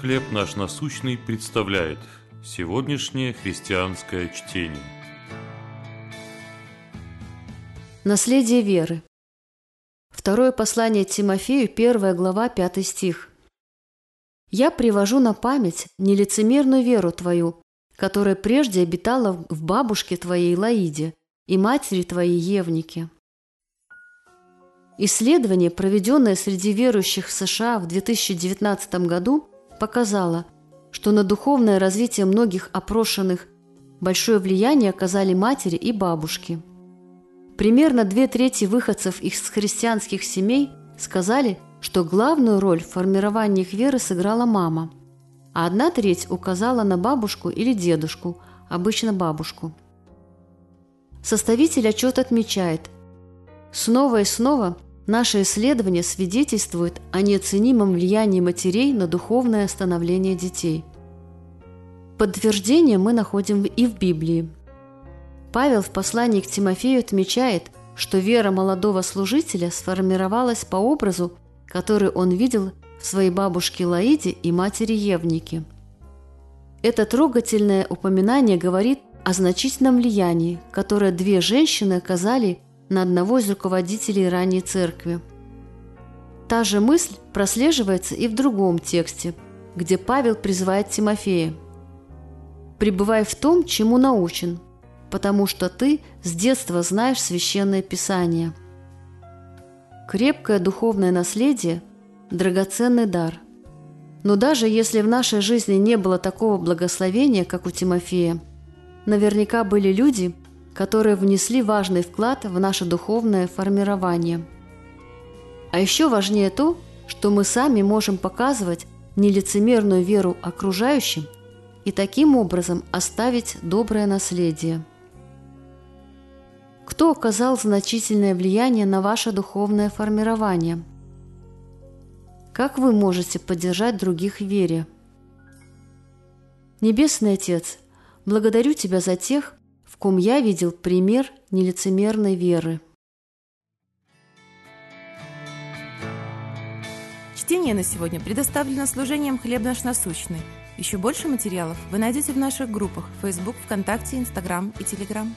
«Хлеб наш насущный» представляет сегодняшнее христианское чтение. Наследие веры. Второе послание Тимофею, первая глава, пятый стих. «Я привожу на память нелицемерную веру твою, которая прежде обитала в бабушке твоей Лаиде и матери твоей Евнике». Исследование, проведенное среди верующих в США в 2019 году, показало, что на духовное развитие многих опрошенных большое влияние оказали матери и бабушки. Примерно две трети выходцев из христианских семей сказали, что главную роль в формировании их веры сыграла мама, а одна треть указала на бабушку или дедушку, обычно бабушку. Составитель отчета отмечает, снова и снова Наше исследование свидетельствует о неоценимом влиянии матерей на духовное становление детей. Подтверждение мы находим и в Библии. Павел в послании к Тимофею отмечает, что вера молодого служителя сформировалась по образу, который он видел в своей бабушке Лаиде и матери Евнике. Это трогательное упоминание говорит о значительном влиянии, которое две женщины оказали на одного из руководителей ранней церкви. Та же мысль прослеживается и в другом тексте, где Павел призывает Тимофея. «Пребывай в том, чему научен, потому что ты с детства знаешь Священное Писание». Крепкое духовное наследие – драгоценный дар. Но даже если в нашей жизни не было такого благословения, как у Тимофея, наверняка были люди – которые внесли важный вклад в наше духовное формирование. А еще важнее то, что мы сами можем показывать нелицемерную веру окружающим и таким образом оставить доброе наследие. Кто оказал значительное влияние на ваше духовное формирование? Как вы можете поддержать других в вере? Небесный Отец, благодарю Тебя за тех, в ком я видел пример нелицемерной веры. Чтение на сегодня предоставлено служением «Хлеб наш насущный». Еще больше материалов вы найдете в наших группах Facebook, ВКонтакте, Инстаграм и Телеграм.